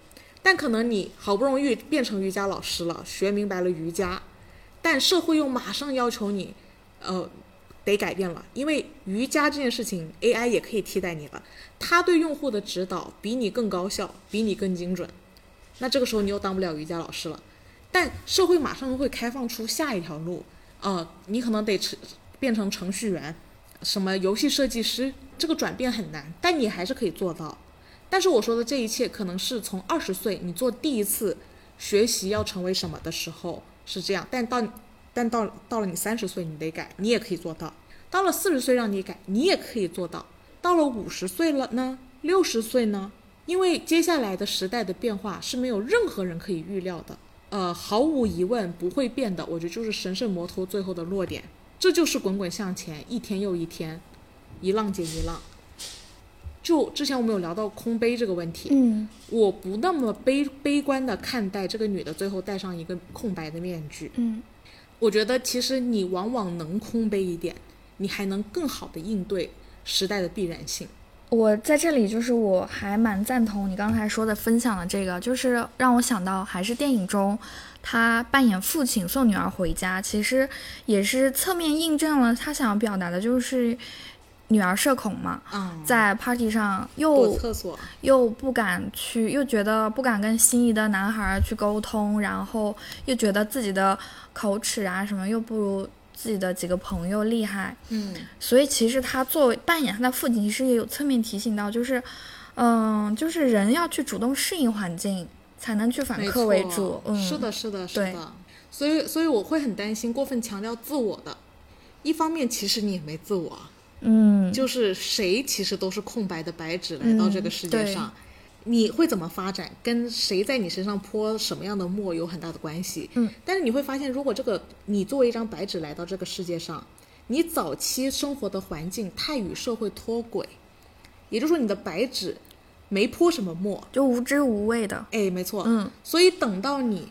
但可能你好不容易变成瑜伽老师了，学明白了瑜伽，但社会又马上要求你，呃，得改变了，因为瑜伽这件事情 AI 也可以替代你了，它对用户的指导比你更高效，比你更精准。那这个时候你又当不了瑜伽老师了，但社会马上会开放出下一条路，呃，你可能得成变成程序员，什么游戏设计师，这个转变很难，但你还是可以做到。但是我说的这一切，可能是从二十岁你做第一次学习要成为什么的时候是这样，但到但到到了你三十岁你得改，你也可以做到；到了四十岁让你改，你也可以做到；到了五十岁了呢，六十岁呢？因为接下来的时代的变化是没有任何人可以预料的，呃，毫无疑问不会变的。我觉得就是神圣摩托最后的落点，这就是滚滚向前，一天又一天，一浪接一浪。就之前我们有聊到空杯这个问题，嗯我不那么悲悲观的看待这个女的最后戴上一个空白的面具。嗯我觉得其实你往往能空杯一点，你还能更好的应对时代的必然性。我在这里就是我还蛮赞同你刚才说的分享的这个，就是让我想到还是电影中他扮演父亲送女儿回家，其实也是侧面印证了他想要表达的就是女儿社恐嘛，嗯，在 party 上又厕所，又不敢去，又觉得不敢跟心仪的男孩儿去沟通，然后又觉得自己的口齿啊什么又不如自己的几个朋友厉害，嗯，所以其实他作为扮演他的父亲，其实也有侧面提醒到，就是，嗯，就是人要去主动适应环境，才能去反客为主。嗯，是的，是的，是对。的。所以，所以我会很担心过分强调自我的。一方面，其实你也没自我啊，嗯，就是谁其实都是空白的白纸来到这个世界上。你会怎么发展，跟谁在你身上泼什么样的墨有很大的关系。嗯，但是你会发现，如果这个你作为一张白纸来到这个世界上，你早期生活的环境太与社会脱轨，也就是说你的白纸没泼什么墨，就无知无畏的。哎，没错，嗯，所以等到你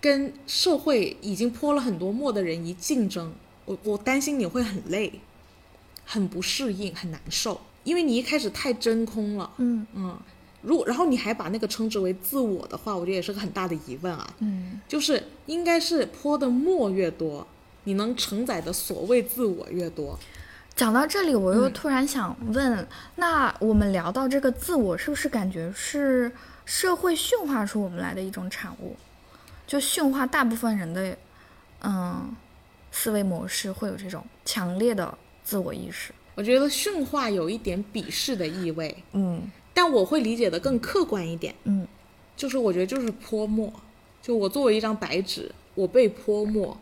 跟社会已经泼了很多墨的人一竞争，我我担心你会很累，很不适应，很难受，因为你一开始太真空了。嗯嗯，如果然后你还把那个称之为自我的话，我觉得也是个很大的疑问啊。嗯，就是应该是泼的墨越多，你能承载的所谓自我越多。讲到这里，我嗯又突然想问，那我们聊到这个自我，是不是感觉是社会驯化出我们来的一种产物？就驯化大部分人的，嗯，思维模式会有这种强烈的自我意识。我觉得驯化有一点鄙视的意味，嗯。但我会理解的更客观一点。嗯。就是我觉得就是泼墨，就我作为一张白纸，我被泼墨，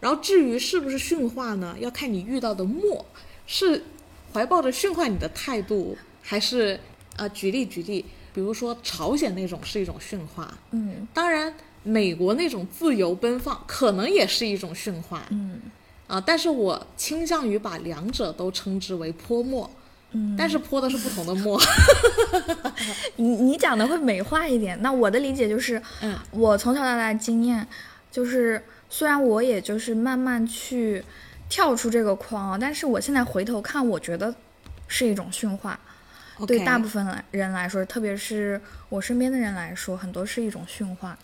然后至于是不是驯化呢，要看你遇到的墨是怀抱着驯化你的态度，还是啊、呃举例举例，比如说朝鲜那种是一种驯化，嗯。当然美国那种自由奔放可能也是一种驯化，嗯啊、但是我倾向于把两者都称之为泼墨，嗯，但是泼的是不同的墨，你你讲的会美化一点。那我的理解就是，嗯我从小到大的经验就是，虽然我也就是慢慢去跳出这个框啊，但是我现在回头看，我觉得是一种驯化。对大部分来人来说，特别是我身边的人来说，很多是一种驯化。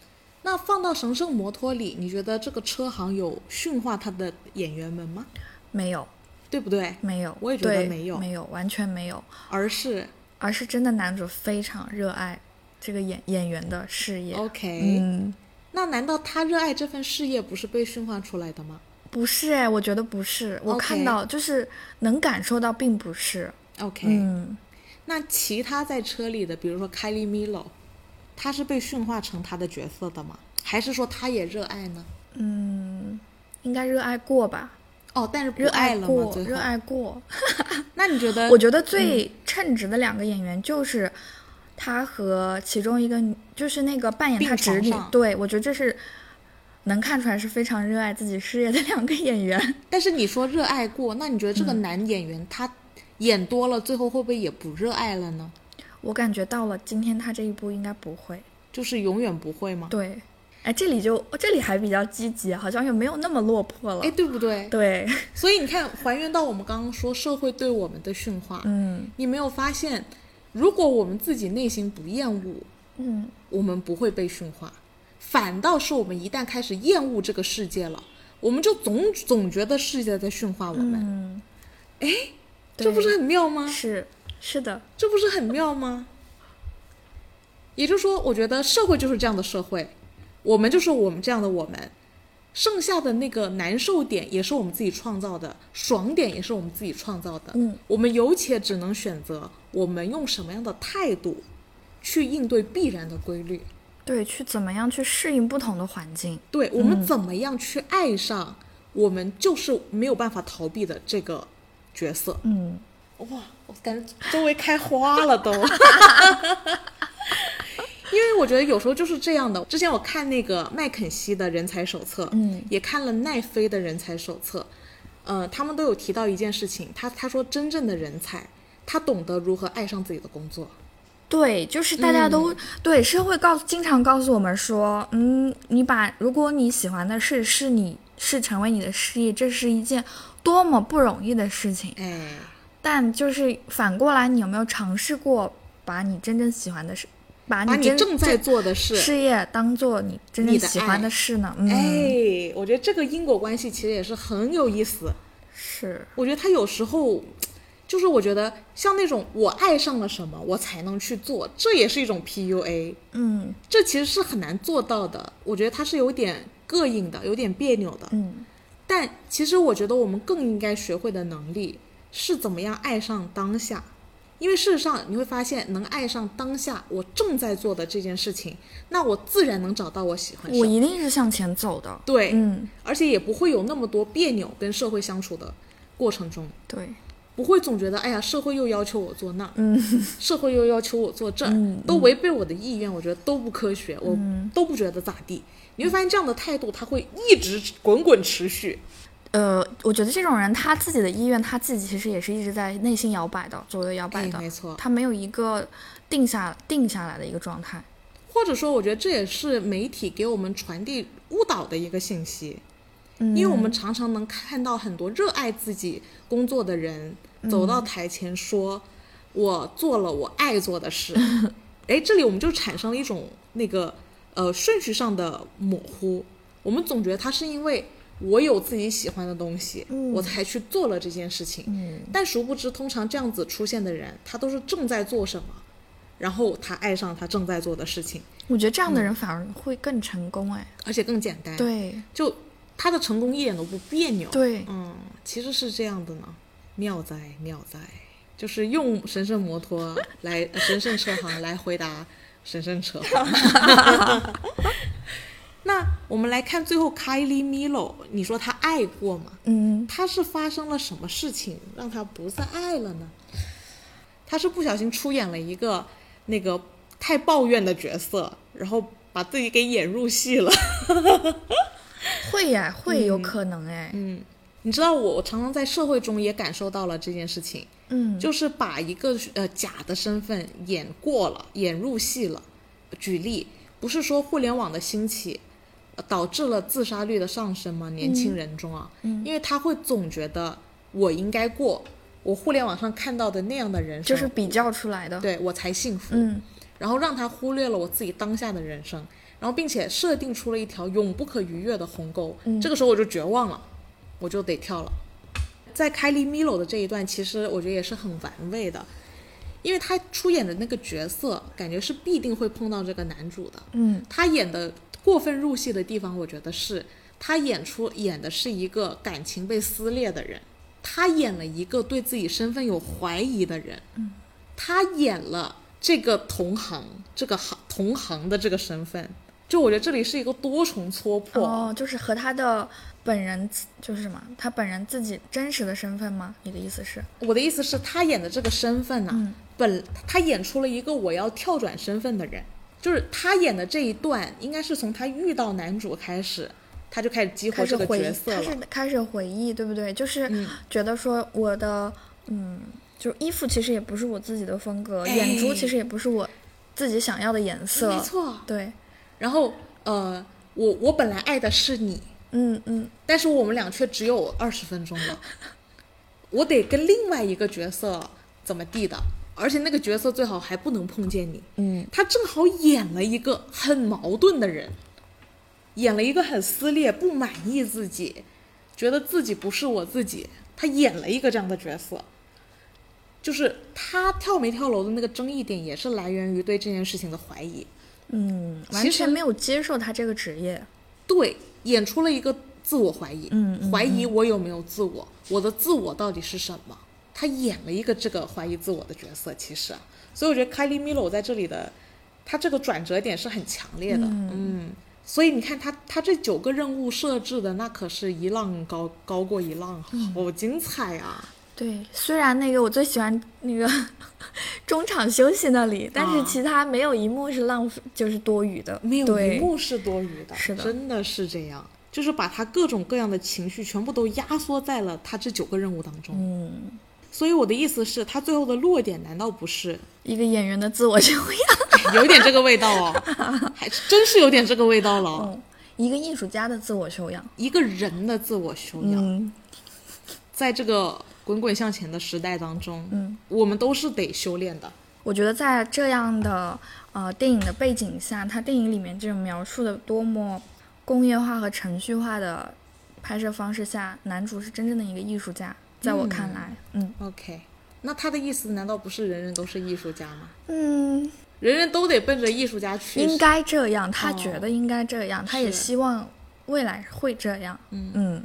那放到神圣摩托里，你觉得这个车行有驯化他的演员们吗？没有，对不对？没有，我也觉得没有。没有，完全没有，而是？而是真的男主非常热爱这个演演员的事业。OK，、嗯，那难道他热爱这份事业不是被驯化出来的吗？不是哎，我觉得不是，我看到就是能感受到，并不是。？OK，、嗯，那其他在车里的，比如说凯莉米洛，他是被驯化成他的角色的吗？还是说他也热爱呢？嗯，应该热爱过吧？哦，但是热爱了？过，热爱过。那你觉得？我觉得最称职的两个演员就是他和其中一个女，就是那个扮演他侄女。对，我觉得这是能看出来是非常热爱自己事业的两个演员。但是你说热爱过，那你觉得这个男演员、他演多了，最后会不会也不热爱了呢？我感觉到了今天他这一步应该不会。就是永远不会吗？对，哎，这里就这里还比较积极，好像又没有那么落魄了哎，。对不对？对，所以你看，还原到我们刚刚说社会对我们的驯化，嗯你没有发现，如果我们自己内心不厌恶，嗯，我们不会被驯化，反倒是我们一旦开始厌恶这个世界了，我们就总总觉得世界在驯化我们。嗯，哎、这不是很妙吗？是是的，这不是很妙吗？也就是说，我觉得社会就是这样的社会，我们就是我们这样的我们，剩下的那个难受点也是我们自己创造的，爽点也是我们自己创造的。嗯，我们有且只能选择我们用什么样的态度去应对必然的规律。对，去怎么样去适应不同的环境。对我们怎么样去爱上我们就是没有办法逃避的这个角色。嗯，哇，我感觉周围开花了都。因为我觉得有时候就是这样的。之前我看那个麦肯锡的人才手册，嗯，也看了奈飞的人才手册，呃，他们都有提到一件事情，他他说真正的人才，他懂得如何爱上自己的工作。对，就是大家都、对社会告经常告诉我们说，嗯，你把如果你喜欢的事是你是成为你的事业，这是一件多么不容易的事情。哎，但就是反过来，你有没有尝试过把你真正喜欢的事，把把你正在做的事，事业当做你真正喜欢的事呢？嗯，哎，我觉得这个因果关系其实也是很有意思。是，我觉得他有时候，就是我觉得像那种我爱上了什么，我才能去做，这也是一种 PUA，嗯这其实是很难做到的。我觉得它是有点膈应的，有点别扭的。嗯但其实我觉得我们更应该学会的能力是怎么样爱上当下，因为事实上你会发现，能爱上当下我正在做的这件事情，那我自然能找到我喜欢。我一定是向前走的。对，嗯，而且也不会有那么多别扭跟社会相处的过程中。对，不会总觉得，哎呀，社会又要求我做那，嗯社会又要求我做这，嗯都违背我的意愿，我觉得都不科学，我都不觉得咋地。你会发现这样的态度，它会一直滚滚持续。呃，我觉得这种人他自己的意愿，他自己其实也是一直在内心摇摆的，左右摇摆哎，的，没错。他没有一个定下定下来的一个状态。或者说，我觉得这也是媒体给我们传递误导的一个信息，嗯，因为我们常常能看到很多热爱自己工作的人走到台前说：“我做了我爱做的事。”哎，这里我们就产生了一种那个呃顺序上的模糊。我们总觉得他是因为我有自己喜欢的东西，嗯我才去做了这件事情。嗯但殊不知，通常这样子出现的人，他都是正在做什么，然后他爱上他正在做的事情，我觉得这样的人反而会更成功哎。而且更简单。，对就他的成功一点都不别扭。对，嗯，其实是这样的呢，妙哉妙哉，就是用神圣摩托来呃神圣车行来回答神圣车行。那我们来看最后 Kylie Milo，你说她爱过吗？嗯她是发生了什么事情让她不再爱了呢？她是不小心出演了一个那个太抱怨的角色，然后把自己给演入戏了。会呀，会有可能哎。嗯，你知道我我常常在社会中也感受到了这件事情，嗯，就是把一个呃假的身份演过了，演入戏了。举例，不是说互联网的兴起。呃导致了自杀率的上升吗？年轻人中啊，嗯因为他会总觉得我应该过我互联网上看到的那样的人生，就是比较出来的。对我才幸福。嗯然后让他忽略了我自己当下的人生，然后并且设定出了一条永不可逾越的鸿沟。嗯这个时候我就绝望了，我就得跳了。在凯莉米洛的这一段，其实我觉得也是很玩味的，因为他出演的那个角色，感觉是必定会碰到这个男主的。嗯他演的过分入戏的地方，我觉得是他演出演的是一个感情被撕裂的人，他演了一个对自己身份有怀疑的人，嗯，他演了这个同行这个行同行的这个身份，就我觉得这里是一个多重戳破。哦，就是和他的本人就是什么，他本人自己真实的身份吗？你的意思是？我的意思是，他演的这个身份呢、嗯本他演出了一个我要跳转身份的人，就是他演的这一段，应该是从他遇到男主开始，他就开始激活这个角色了。开始。开始回忆，对不对？就是嗯。觉得说我的嗯，就是衣服其实也不是我自己的风格，哎。眼珠其实也不是我自己想要的颜色。没错，对，然后呃，我我本来爱的是你，嗯嗯。但是我们俩却只有二十分钟了，我得跟另外一个角色怎么地的，而且那个角色最好还不能碰见你。嗯，他正好演了一个很矛盾的人，演了一个很撕裂、不满意自己，觉得自己不是我自己。他演了一个这样的角色，就是他跳没跳楼的那个争议点，也是来源于对这件事情的怀疑。嗯，完全没有接受他这个职业。对，演出了一个自我怀疑，嗯嗯怀疑我有没有自我，我的自我到底是什么？他演了一个这个怀疑自我的角色，其实啊，所以我觉得凯莉米洛在这里的，他这个转折点是很强烈的，嗯，所以你看他他这九个任务设置的那可是一浪高高过一浪，好精彩啊！对，虽然那个我最喜欢那个中场休息那里，但是啊。其他没有一幕是浪费，就是多余的。没有一幕是多余的，是的。真的是这样，就是把他各种各样的情绪全部都压缩在了他这九个任务当中。嗯，所以我的意思是，他最后的落点难道不是？一个演员的自我修养，有点这个味道哦？还真是有点这个味道了。一个艺术家的自我修养。一个人的自我修养，嗯。在这个滚滚向前的时代当中，嗯，我们都是得修炼的。我觉得在这样的呃电影的背景下，他电影里面这种描述的多么工业化和程序化的拍摄方式下，男主是真正的一个艺术家，在我看来，嗯 OK，那他的意思难道不是人人都是艺术家吗？嗯，人人都得奔着艺术家去？应该这样，他哦觉得应该这样，他也希望未来会这样，嗯嗯，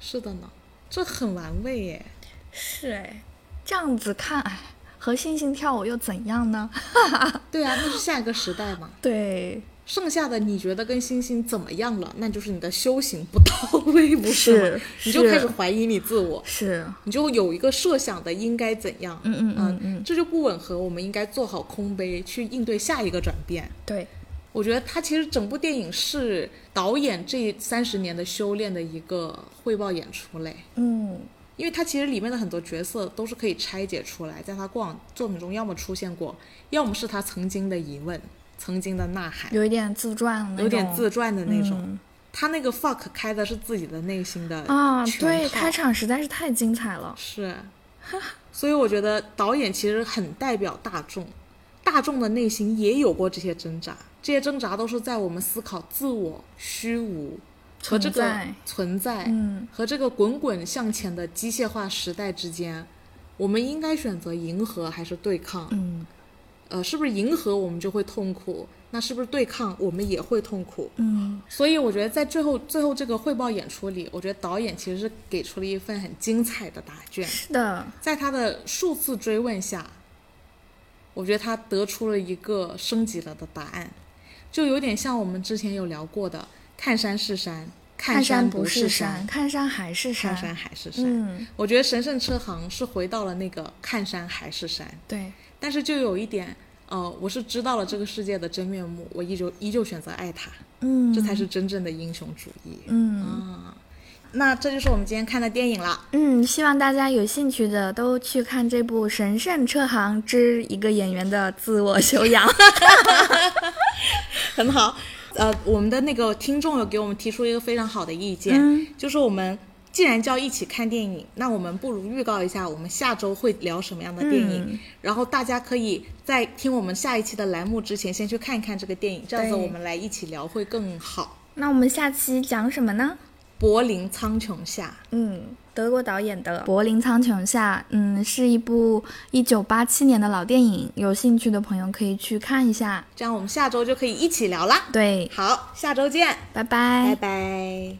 是的呢，这很玩味耶。是哎，这样子看，哎，和星星跳舞又怎样呢？对啊，那是下一个时代嘛。对，剩下的你觉得跟星星怎么样了？那就是你的修行不到位，不是你就开始怀疑你自我，是，你就有一个设想的应该怎样，嗯嗯嗯嗯，这就不吻合我们应该做好空杯去应对下一个转变。对，我觉得他其实整部电影是导演这三十年的修炼的一个汇报演出嘞，嗯。因为他其实里面的很多角色都是可以拆解出来，在他过往作品中要么出现过，要么是他曾经的疑问、曾经的呐喊，有一点自传有点自传的那种。嗯。他那个 fuck 开的是自己的内心的啊，对，开场实在是太精彩了。是，所以我觉得导演其实很代表大众，大众的内心也有过这些挣扎，这些挣扎都是在我们思考自我、虚无和这个存在。存在嗯。和这个滚滚向前的机械化时代之间，我们应该选择迎合还是对抗？嗯呃，是不是迎合我们就会痛苦？那是不是对抗我们也会痛苦？嗯所以我觉得在最后最后这个汇报演出里，我觉得导演其实是给出了一份很精彩的答卷。是的，在他的数次追问下，我觉得他得出了一个升级了的答案，就有点像我们之前有聊过的“看山是山，看山不是山，看山还是山看山还是山”嗯，我觉得神圣车行是回到了那个“看山还是山对，”，但是就有一点，呃，我是知道了这个世界的真面目，我依旧依旧选择爱他，嗯，这才是真正的英雄主义。嗯啊，那这就是我们今天看的电影了。嗯，希望大家有兴趣的都去看这部《神圣车行之一个演员的自我修养》。很好。呃，我们的那个听众有给我们提出一个非常好的意见，嗯就是我们既然叫一起看电影，那我们不如预告一下我们下周会聊什么样的电影，嗯然后大家可以在听我们下一期的栏目之前，先去看一看这个电影，这样子我们来一起聊会更好。那我们下期讲什么呢？柏林苍穹下，嗯，德国导演的《柏林苍穹下》，嗯，是一部一九八七年的老电影，有兴趣的朋友可以去看一下。这样我们下周就可以一起聊啦。对，好，下周见，拜拜拜拜